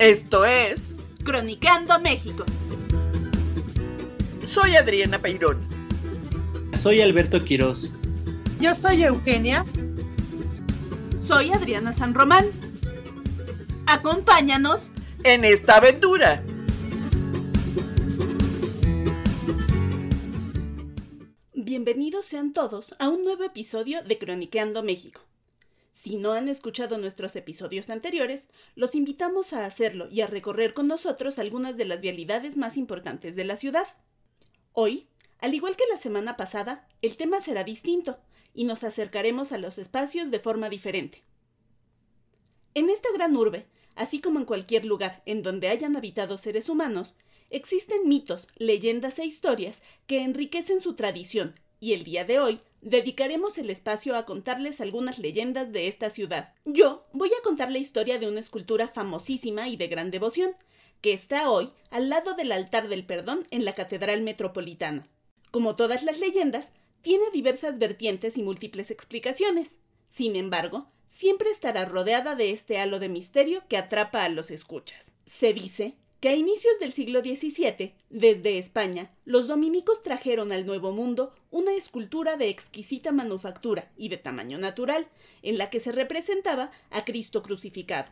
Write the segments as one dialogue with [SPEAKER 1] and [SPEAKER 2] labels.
[SPEAKER 1] Esto es
[SPEAKER 2] Cronicando México.
[SPEAKER 1] Soy Adriana Peirón.
[SPEAKER 3] Soy Alberto Quirós.
[SPEAKER 4] Yo soy Eugenia.
[SPEAKER 2] Soy Adriana San Román. Acompáñanos
[SPEAKER 1] en esta aventura.
[SPEAKER 2] Bienvenidos sean todos a un nuevo episodio de Croniqueando México. Si no han escuchado nuestros episodios anteriores, los invitamos a hacerlo y a recorrer con nosotros algunas de las vialidades más importantes de la ciudad. Hoy, al igual que la semana pasada, el tema será distinto y nos acercaremos a los espacios de forma diferente. En esta gran urbe, así como en cualquier lugar en donde hayan habitado seres humanos, existen mitos, leyendas e historias que enriquecen su tradición y el día de hoy dedicaremos el espacio a contarles algunas leyendas de esta ciudad. Yo voy a contar la historia de una escultura famosísima y de gran devoción, que está hoy al lado del altar del perdón en la Catedral Metropolitana. Como todas las leyendas, tiene diversas vertientes y múltiples explicaciones. Sin embargo, siempre estará rodeada de este halo de misterio que atrapa a los escuchas. Se dice que a inicios del siglo XVII, desde España, los dominicos trajeron al Nuevo Mundo una escultura de exquisita manufactura y de tamaño natural, en la que se representaba a Cristo crucificado.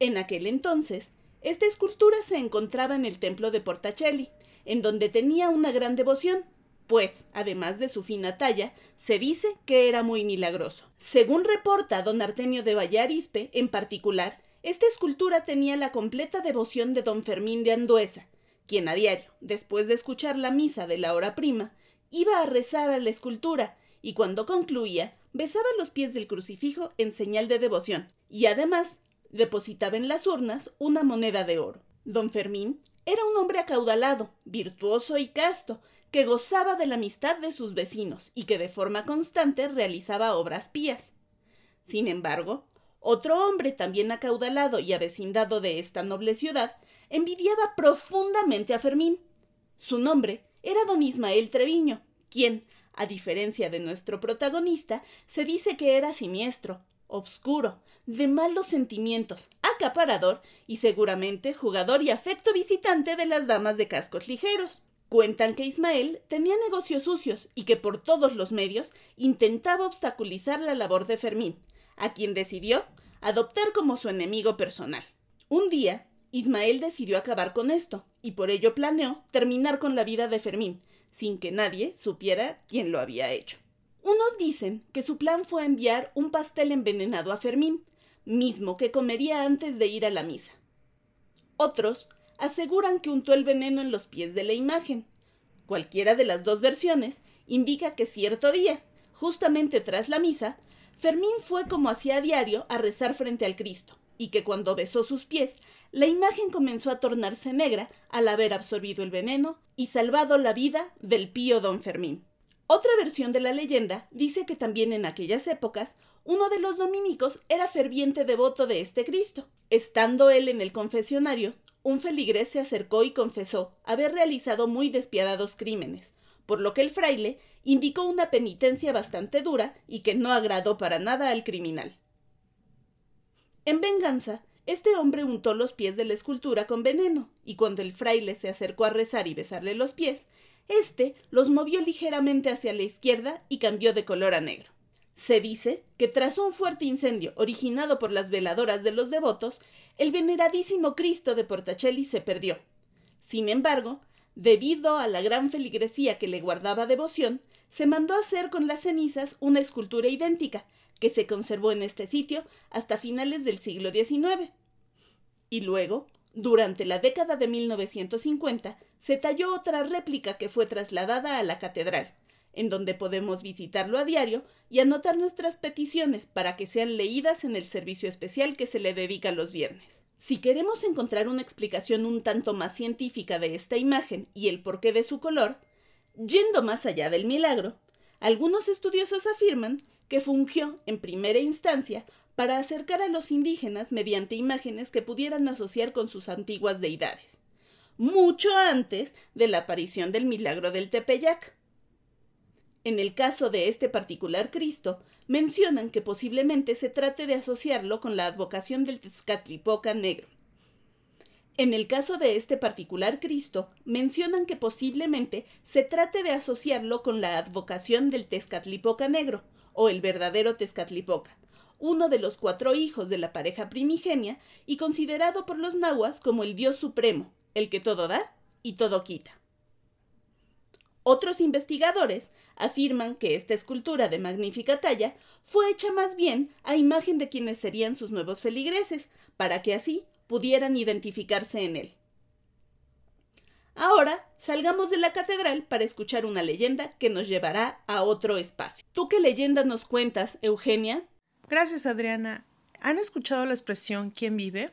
[SPEAKER 2] En aquel entonces, esta escultura se encontraba en el templo de Portacelli, en donde tenía una gran devoción, pues, además de su fina talla, se dice que era muy milagroso. Según reporta don Artemio de Vallarispe, en particular, esta escultura tenía la completa devoción de don Fermín de Anduesa, quien a diario, después de escuchar la misa de la hora prima, iba a rezar a la escultura y cuando concluía besaba los pies del crucifijo en señal de devoción y además depositaba en las urnas una moneda de oro. Don Fermín era un hombre acaudalado, virtuoso y casto, que gozaba de la amistad de sus vecinos y que de forma constante realizaba obras pías. Sin embargo, otro hombre también acaudalado y avecindado de esta noble ciudad envidiaba profundamente a Fermín. Su nombre era don Ismael Treviño, quien, a diferencia de nuestro protagonista, se dice que era siniestro, obscuro, de malos sentimientos, acaparador y seguramente jugador y afecto visitante de las damas de cascos ligeros. Cuentan que Ismael tenía negocios sucios y que por todos los medios intentaba obstaculizar la labor de Fermín, a quien decidió adoptar como su enemigo personal. Un día, Ismael decidió acabar con esto, y por ello planeó terminar con la vida de Fermín, sin que nadie supiera quién lo había hecho. Unos dicen que su plan fue enviar un pastel envenenado a Fermín, mismo que comería antes de ir a la misa. Otros aseguran que untó el veneno en los pies de la imagen. Cualquiera de las dos versiones indica que cierto día, justamente tras la misa, Fermín fue como hacía diario a rezar frente al Cristo, y que cuando besó sus pies, la imagen comenzó a tornarse negra al haber absorbido el veneno y salvado la vida del pío don Fermín. Otra versión de la leyenda dice que también en aquellas épocas uno de los dominicos era ferviente devoto de este Cristo. Estando él en el confesionario, un feligrés se acercó y confesó haber realizado muy despiadados crímenes, por lo que el fraile indicó una penitencia bastante dura y que no agradó para nada al criminal. En venganza, este hombre untó los pies de la escultura con veneno, y cuando el fraile se acercó a rezar y besarle los pies, éste los movió ligeramente hacia la izquierda y cambió de color a negro. Se dice que tras un fuerte incendio originado por las veladoras de los devotos, el veneradísimo Cristo de Portacelli se perdió. Sin embargo, debido a la gran feligresía que le guardaba devoción, se mandó a hacer con las cenizas una escultura idéntica, que se conservó en este sitio hasta finales del siglo XIX. Y luego, durante la década de 1950, se talló otra réplica que fue trasladada a la catedral, en donde podemos visitarlo a diario y anotar nuestras peticiones para que sean leídas en el servicio especial que se le dedica los viernes. Si queremos encontrar una explicación un tanto más científica de esta imagen y el porqué de su color, Yendo más allá del milagro, algunos estudiosos afirman que fungió en primera instancia para acercar a los indígenas mediante imágenes que pudieran asociar con sus antiguas deidades, mucho antes de la aparición del milagro del Tepeyac. En el caso de este particular Cristo, mencionan que posiblemente se trate de asociarlo con la advocación del Tezcatlipoca negro. En el caso de este particular Cristo, mencionan que posiblemente se trate de asociarlo con la advocación del Tezcatlipoca Negro, o el verdadero Tezcatlipoca, uno de los cuatro hijos de la pareja primigenia y considerado por los nahuas como el Dios supremo, el que todo da y todo quita. Otros investigadores afirman que esta escultura de magnífica talla fue hecha más bien a imagen de quienes serían sus nuevos feligreses, para que así pudieran identificarse en él. Ahora salgamos de la catedral para escuchar una leyenda que nos llevará a otro espacio. ¿Tú qué leyenda nos cuentas, Eugenia?
[SPEAKER 4] Gracias, Adriana. ¿Han escuchado la expresión ¿quién vive?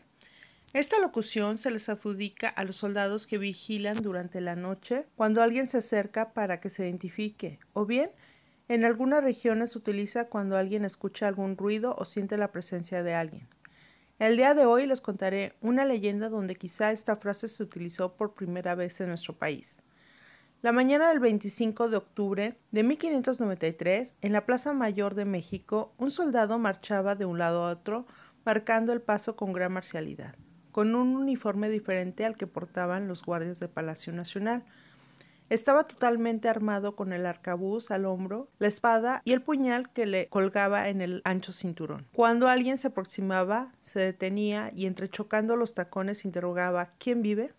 [SPEAKER 4] Esta locución se les adjudica a los soldados que vigilan durante la noche cuando alguien se acerca para que se identifique, o bien en algunas regiones se utiliza cuando alguien escucha algún ruido o siente la presencia de alguien. El día de hoy les contaré una leyenda donde quizá esta frase se utilizó por primera vez en nuestro país. La mañana del 25 de octubre de 1593, en la Plaza Mayor de México, un soldado marchaba de un lado a otro, marcando el paso con gran marcialidad, con un uniforme diferente al que portaban los guardias de Palacio Nacional. Estaba totalmente armado con el arcabuz al hombro, la espada y el puñal que le colgaba en el ancho cinturón. Cuando alguien se aproximaba, se detenía y entrechocando los tacones interrogaba ¿Quién vive?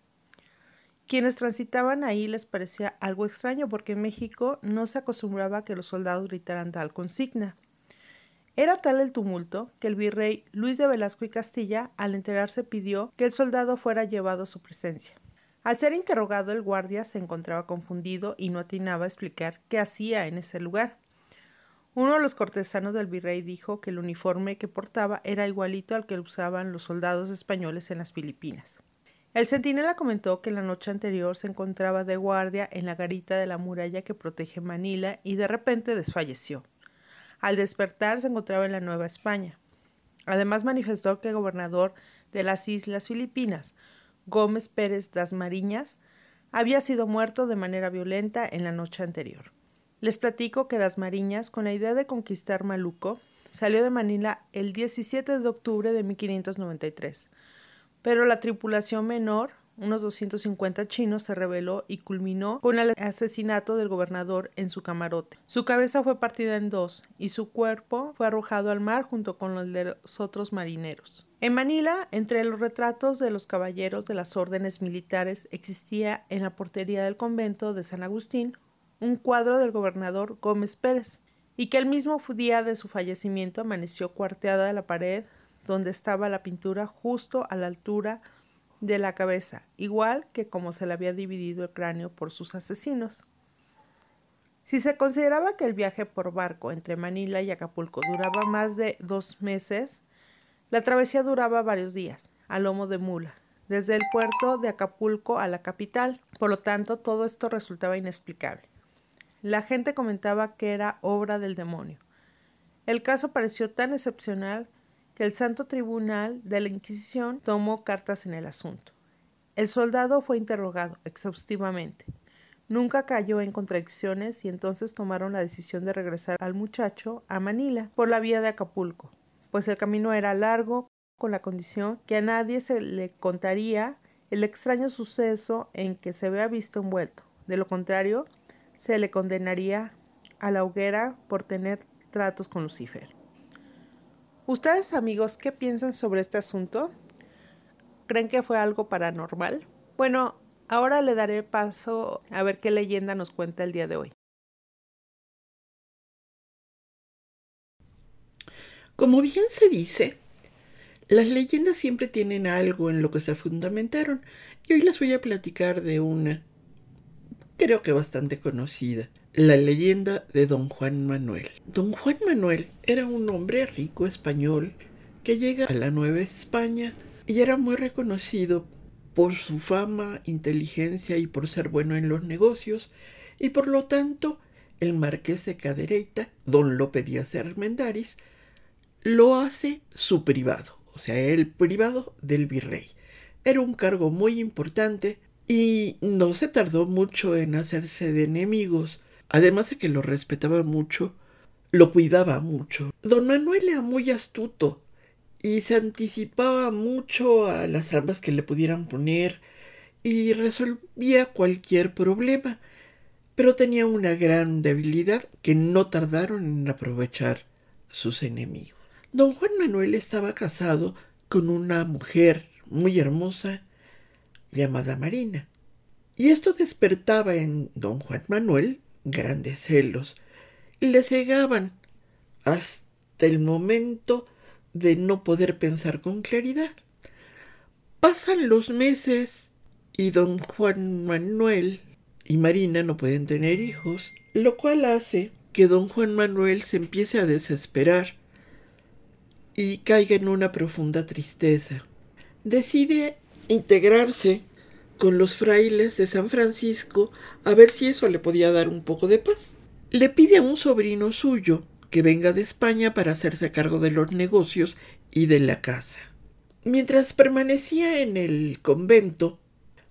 [SPEAKER 4] Quienes transitaban ahí les parecía algo extraño porque en México no se acostumbraba a que los soldados gritaran tal consigna. Era tal el tumulto que el virrey Luis de Velasco y Castilla, al enterarse, pidió que el soldado fuera llevado a su presencia. Al ser interrogado el guardia se encontraba confundido y no atinaba a explicar qué hacía en ese lugar. Uno de los cortesanos del virrey dijo que el uniforme que portaba era igualito al que usaban los soldados españoles en las Filipinas. El centinela comentó que la noche anterior se encontraba de guardia en la garita de la muralla que protege Manila y de repente desfalleció. Al despertar se encontraba en la Nueva España. Además manifestó que el gobernador de las Islas Filipinas, Gómez Pérez das Mariñas, había sido muerto de manera violenta en la noche anterior. Les platico que Das Mariñas, con la idea de conquistar Maluco, salió de Manila el 17 de octubre de 1593, pero la tripulación menor, unos 250 chinos, se rebeló y culminó con el asesinato del gobernador en su camarote. Su cabeza fue partida en dos y su cuerpo fue arrojado al mar junto con los de los otros marineros. En Manila, entre los retratos de los caballeros de las órdenes militares, existía en la portería del convento de San Agustín un cuadro del gobernador Gómez Pérez, y que el mismo día de su fallecimiento amaneció cuarteada de la pared donde estaba la pintura justo a la altura de la cabeza, igual que como se le había dividido el cráneo por sus asesinos. Si se consideraba que el viaje por barco entre Manila y Acapulco duraba más de dos meses, la travesía duraba varios días, a lomo de mula, desde el puerto de Acapulco a la capital. Por lo tanto, todo esto resultaba inexplicable. La gente comentaba que era obra del demonio. El caso pareció tan excepcional que el Santo Tribunal de la Inquisición tomó cartas en el asunto. El soldado fue interrogado exhaustivamente. Nunca cayó en contradicciones y entonces tomaron la decisión de regresar al muchacho a Manila por la vía de Acapulco, pues el camino era largo, con la condición que a nadie se le contaría el extraño suceso en que se había visto envuelto. De lo contrario, se le condenaría a la hoguera por tener tratos con Lucifer. ¿Ustedes amigos qué piensan sobre este asunto? ¿Creen que fue algo paranormal? Bueno, ahora le daré paso a ver qué leyenda nos cuenta el día de hoy.
[SPEAKER 1] Como bien se dice, las leyendas siempre tienen algo en lo que se fundamentaron y hoy les voy a platicar de una, creo que bastante conocida, la leyenda de Don Juan Manuel. Don Juan Manuel era un hombre rico español que llega a la Nueva España y era muy reconocido por su fama, inteligencia y por ser bueno en los negocios y por lo tanto el marqués de Cadereyta, don Lope Díaz Armendáriz, lo hace su privado, o sea, el privado del virrey. Era un cargo muy importante y no se tardó mucho en hacerse de enemigos, además de que lo respetaba mucho, lo cuidaba mucho. Don Manuel era muy astuto y se anticipaba mucho a las trampas que le pudieran poner y resolvía cualquier problema, pero tenía una gran debilidad que no tardaron en aprovechar sus enemigos. Don Juan Manuel estaba casado con una mujer muy hermosa llamada Marina, y esto despertaba en don Juan Manuel grandes celos. Le cegaban hasta el momento de no poder pensar con claridad. Pasan los meses y don Juan Manuel y Marina no pueden tener hijos, lo cual hace que don Juan Manuel se empiece a desesperar y caiga en una profunda tristeza. Decide integrarse con los frailes de San Francisco a ver si eso le podía dar un poco de paz. Le pide a un sobrino suyo que venga de España para hacerse cargo de los negocios y de la casa. Mientras permanecía en el convento,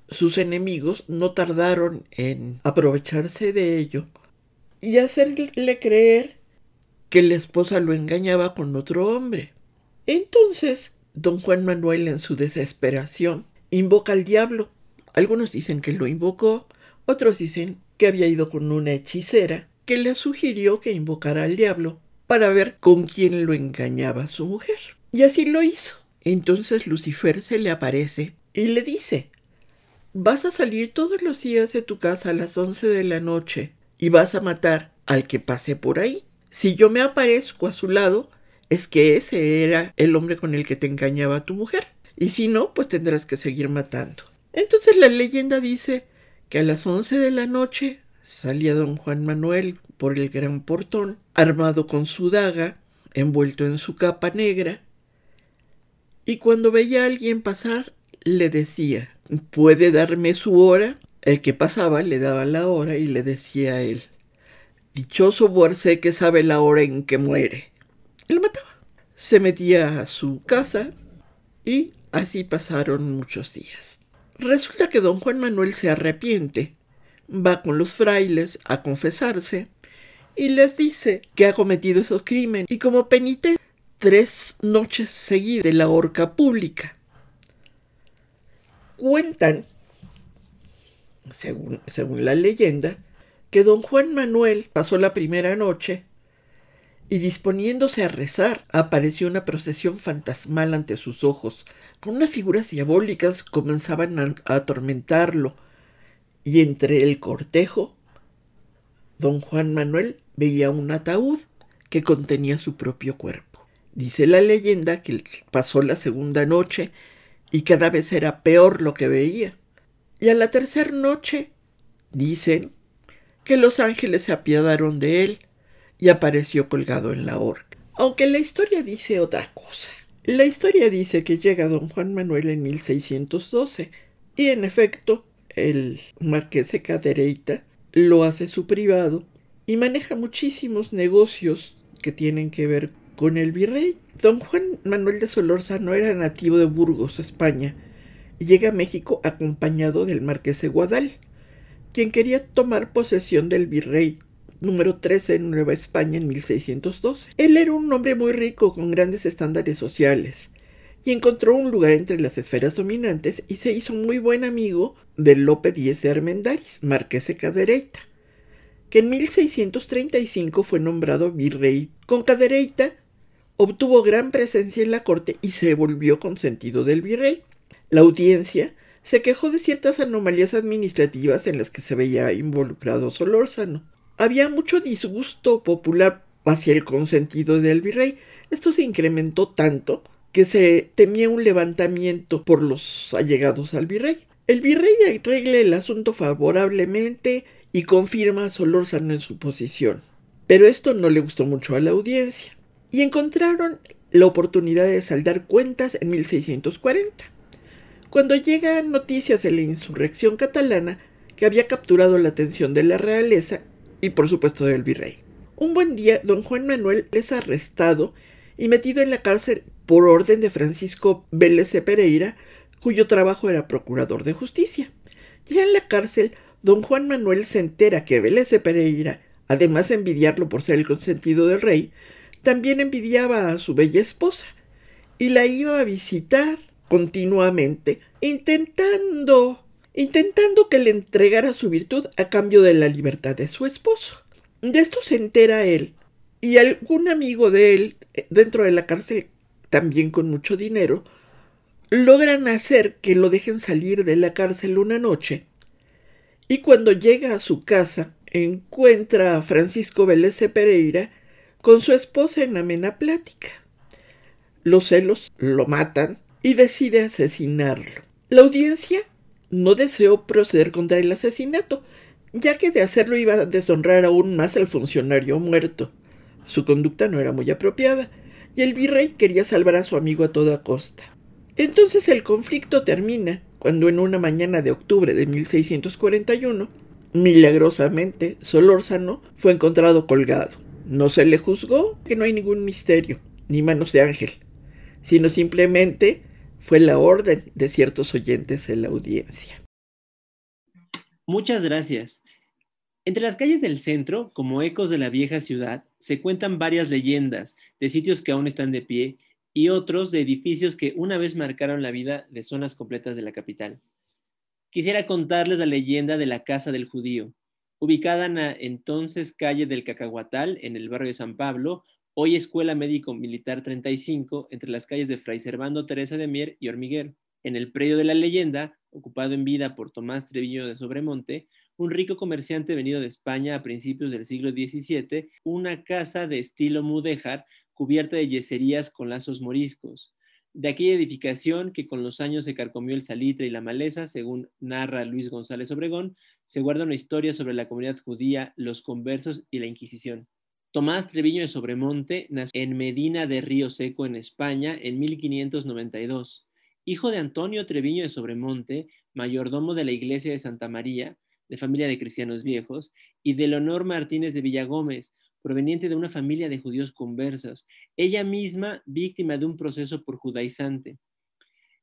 [SPEAKER 1] sus enemigos no tardaron en aprovecharse de ello y hacerle creer que la esposa lo engañaba con otro hombre. Entonces, don Juan Manuel, en su desesperación, invoca al diablo. Algunos dicen que lo invocó, otros dicen que había ido con una hechicera que le sugirió que invocara al diablo para ver con quién lo engañaba su mujer. Y así lo hizo. Entonces Lucifer se le aparece y le dice Vas a salir todos los días de tu casa a las once de la noche y vas a matar al que pase por ahí. Si yo me aparezco a su lado, es que ese era el hombre con el que te engañaba tu mujer. Y si no, pues tendrás que seguir matando. Entonces la leyenda dice que a las once de la noche salía don Juan Manuel por el gran portón, armado con su daga, envuelto en su capa negra, y cuando veía a alguien pasar, le decía ¿Puede darme su hora? El que pasaba le daba la hora y le decía a él, Dichoso Boarcé que sabe la hora en que muere. Él mataba. Se metía a su casa y así pasaron muchos días. Resulta que don Juan Manuel se arrepiente, va con los frailes a confesarse y les dice que ha cometido esos crímenes y como penitencia tres noches seguidas de la horca pública. Cuentan, según, según la leyenda, que don Juan Manuel pasó la primera noche y disponiéndose a rezar, apareció una procesión fantasmal ante sus ojos, con unas figuras diabólicas comenzaban a, a atormentarlo, y entre el cortejo, don Juan Manuel veía un ataúd que contenía su propio cuerpo. Dice la leyenda que pasó la segunda noche y cada vez era peor lo que veía. Y a la tercera noche, dicen, que los ángeles se apiadaron de él y apareció colgado en la horca. Aunque la historia dice otra cosa. La historia dice que llega don Juan Manuel en 1612 y en efecto el marqués de Cadereyta lo hace su privado y maneja muchísimos negocios que tienen que ver con el virrey. Don Juan Manuel de Solórzano era nativo de Burgos, España, llega a México acompañado del marqués de Guadal, quien quería tomar posesión del virrey número 13 en Nueva España en 1612. Él era un hombre muy rico con grandes estándares sociales y encontró un lugar entre las esferas dominantes y se hizo muy buen amigo de Lope Díez de Armendáriz, marqués de Cadereyta, que en 1635 fue nombrado virrey. Con Cadereyta obtuvo gran presencia en la corte y se volvió consentido del virrey. La audiencia se quejó de ciertas anomalías administrativas en las que se veía involucrado Solórzano. Había mucho disgusto popular hacia el consentido del virrey. Esto se incrementó tanto que se temía un levantamiento por los allegados al virrey. El virrey arregla el asunto favorablemente y confirma a Solórzano en su posición. Pero esto no le gustó mucho a la audiencia y encontraron la oportunidad de saldar cuentas en 1640, cuando llegan noticias de la insurrección catalana que había capturado la atención de la realeza y por supuesto del virrey. Un buen día, don Juan Manuel es arrestado y metido en la cárcel por orden de Francisco Vélez Pereira, cuyo trabajo era procurador de justicia. Ya en la cárcel, don Juan Manuel se entera que Vélez Pereira, además de envidiarlo por ser el consentido del rey, también envidiaba a su bella esposa y la iba a visitar continuamente, intentando intentando que le entregara su virtud a cambio de la libertad de su esposo. De esto se entera él, y algún amigo de él, eh, dentro de la cárcel, también con mucho dinero, logran hacer que lo dejen salir de la cárcel una noche. Y cuando llega a su casa, encuentra a Francisco Vélez Pereira con su esposa en amena plática. Los celos lo matan y decide asesinarlo. La audiencia no deseó proceder contra el asesinato, ya que de hacerlo iba a deshonrar aún más al funcionario muerto. Su conducta no era muy apropiada, y el virrey quería salvar a su amigo a toda costa. Entonces el conflicto termina cuando en una mañana de octubre de 1641, milagrosamente, Solórzano fue encontrado colgado. No se le juzgó, que no hay ningún misterio, ni manos de ángel, sino simplemente fue la orden de ciertos oyentes en la audiencia.
[SPEAKER 3] Muchas gracias. Entre las calles del centro, como ecos de la vieja ciudad, se cuentan varias leyendas de sitios que aún están de pie y otros de edificios que una vez marcaron la vida de zonas completas de la capital. Quisiera contarles la leyenda de la Casa del Judío, ubicada en la entonces calle del Cacahuatal, en el barrio de San Pablo, hoy Escuela Médico Militar 35, entre las calles de Fray Servando Teresa de Mier y Hormiguero. En el predio de la leyenda, ocupado en vida por Tomás Treviño de Sobremonte, un rico comerciante venido de España a principios del siglo XVII, una casa de estilo mudéjar cubierta de yeserías con lazos moriscos. De aquella edificación que con los años se carcomió el salitre y la maleza, según narra Luis González Obregón, se guarda una historia sobre la comunidad judía, los conversos y la Inquisición. Tomás Treviño de Sobremonte nació en Medina de Río Seco, en España, en 1592. Hijo de Antonio Treviño de Sobremonte, mayordomo de la iglesia de Santa María, de familia de cristianos viejos, y de Leonor Martínez de Villagómez, proveniente de una familia de judíos conversas, ella misma víctima de un proceso por judaizante.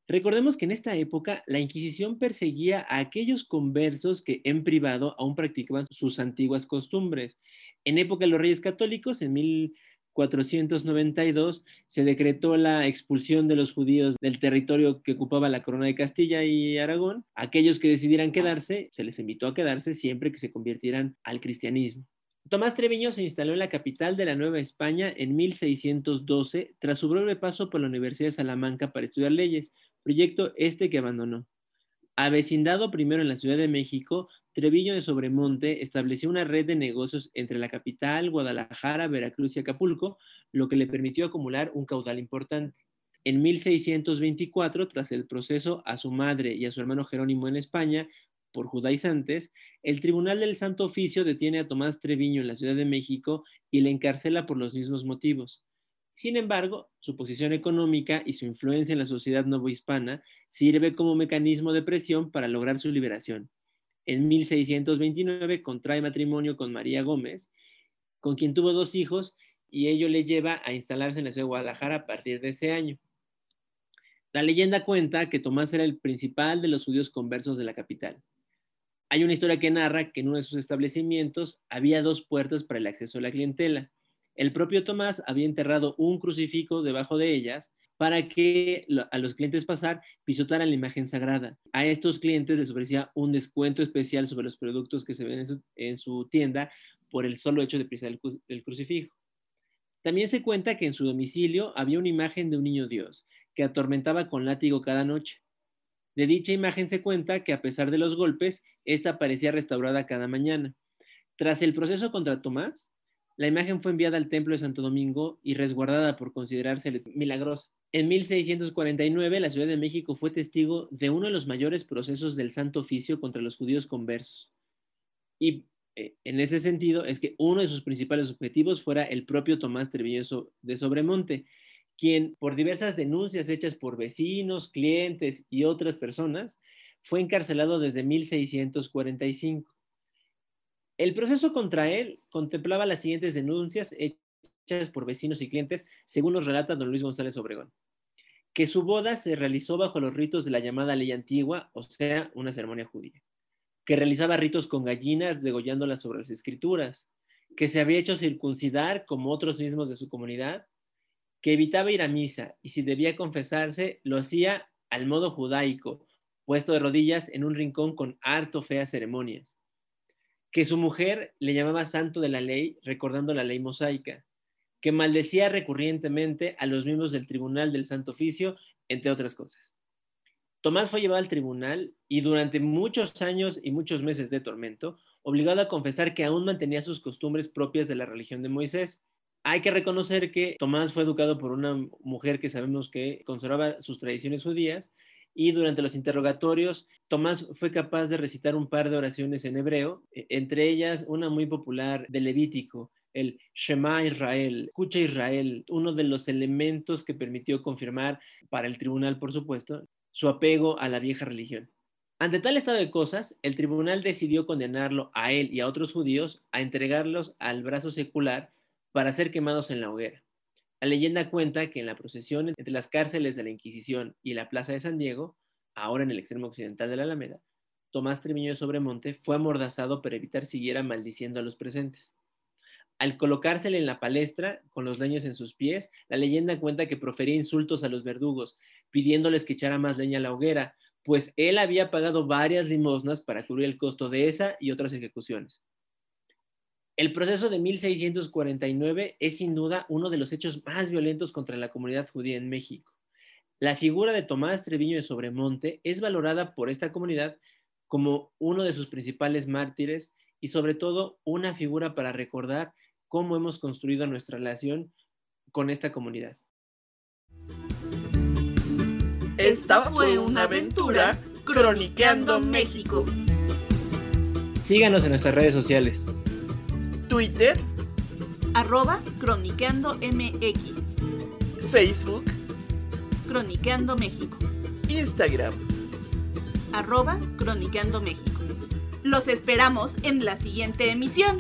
[SPEAKER 3] Recordemos que en esta época la Inquisición perseguía a aquellos conversos que en privado aún practicaban sus antiguas costumbres. En época de los reyes católicos, en 1492, se decretó la expulsión de los judíos del territorio que ocupaba la corona de Castilla y Aragón. Aquellos que decidieran quedarse, se les invitó a quedarse siempre que se convirtieran al cristianismo. Tomás Treviño se instaló en la capital de la Nueva España en 1612 tras su breve paso por la Universidad de Salamanca para estudiar leyes proyecto este que abandonó. Avecindado primero en la Ciudad de México, Treviño de Sobremonte estableció una red de negocios entre la capital, Guadalajara, Veracruz y Acapulco, lo que le permitió acumular un caudal importante. En 1624, tras el proceso a su madre y a su hermano Jerónimo en España por judaizantes, el Tribunal del Santo Oficio detiene a Tomás Treviño en la Ciudad de México y le encarcela por los mismos motivos. Sin embargo, su posición económica y su influencia en la sociedad novohispana sirve como mecanismo de presión para lograr su liberación. En 1629 contrae matrimonio con María Gómez, con quien tuvo dos hijos, y ello le lleva a instalarse en la ciudad de Guadalajara a partir de ese año. La leyenda cuenta que Tomás era el principal de los judíos conversos de la capital. Hay una historia que narra que en uno de sus establecimientos había dos puertas para el acceso a la clientela el propio Tomás había enterrado un crucifijo debajo de ellas para que a los clientes pasar pisotaran la imagen sagrada. A estos clientes les ofrecía un descuento especial sobre los productos que se ven en su, tienda por el solo hecho de pisar el, el crucifijo. También se cuenta que en su domicilio había una imagen de un niño Dios que atormentaba con látigo cada noche. De dicha imagen se cuenta que a pesar de los golpes, esta parecía restaurada cada mañana. Tras el proceso contra Tomás, la imagen fue enviada al Templo de Santo Domingo y resguardada por considerarse milagrosa. En 1649, la Ciudad de México fue testigo de uno de los mayores procesos del Santo Oficio contra los judíos conversos. Y eh, en ese sentido es que uno de sus principales objetivos fuera el propio Tomás Treviño de Sobremonte, quien por diversas denuncias hechas por vecinos, clientes y otras personas, fue encarcelado desde 1645. El proceso contra él contemplaba las siguientes denuncias hechas por vecinos y clientes, según nos relata don Luis González Obregón. Que su boda se realizó bajo los ritos de la llamada ley antigua, o sea, una ceremonia judía. Que realizaba ritos con gallinas, degollándolas sobre las escrituras. Que se había hecho circuncidar como otros mismos de su comunidad. que evitaba ir a misa y si debía confesarse, lo hacía al modo judaico, puesto de rodillas en un rincón con harto feas ceremonias. Que su mujer le llamaba santo de la ley, recordando la ley mosaica, que maldecía recurrentemente a los miembros del tribunal del Santo Oficio, entre otras cosas. Tomás fue llevado al tribunal y durante muchos años y muchos meses de tormento, obligado a confesar que aún mantenía sus costumbres propias de la religión de Moisés. Hay que reconocer que Tomás fue educado por una mujer que sabemos que conservaba sus tradiciones judías y durante los interrogatorios Tomás fue capaz de recitar un par de oraciones en hebreo, e, entre ellas una muy popular de Levítico, el Shema Israel, escucha Israel, uno de los elementos que permitió confirmar para el tribunal, por supuesto, su apego a la vieja religión. Ante tal estado de cosas, el tribunal decidió condenarlo a él y a otros judíos a entregarlos al brazo secular para ser quemados en la hoguera. La leyenda cuenta que en la procesión entre las cárceles de la Inquisición y la Plaza de San Diego, ahora en el extremo occidental de la Alameda, Tomás Treviño de Sobremonte fue amordazado para evitar siguiera maldiciendo a los presentes. Al colocársele en la palestra, con los leños en sus pies, la leyenda cuenta que profería insultos a los verdugos, pidiéndoles que echara más leña a la hoguera, pues él había pagado varias limosnas para cubrir el costo de esa y otras ejecuciones. El proceso de 1649 es sin duda uno de los hechos más violentos contra la comunidad judía en México. La figura de Tomás Treviño de Sobremonte es valorada por esta comunidad como uno de sus principales mártires y sobre todo una figura para recordar cómo hemos construido nuestra relación con esta comunidad.
[SPEAKER 2] Esta fue una aventura croniqueando México.
[SPEAKER 3] Síganos en nuestras redes sociales.
[SPEAKER 1] Twitter,
[SPEAKER 2] Arroba Croniqueando MX.
[SPEAKER 1] Facebook,
[SPEAKER 2] Croniqueando México.
[SPEAKER 1] Instagram.
[SPEAKER 2] Arroba Croniqueando México. Los esperamos en la siguiente emisión.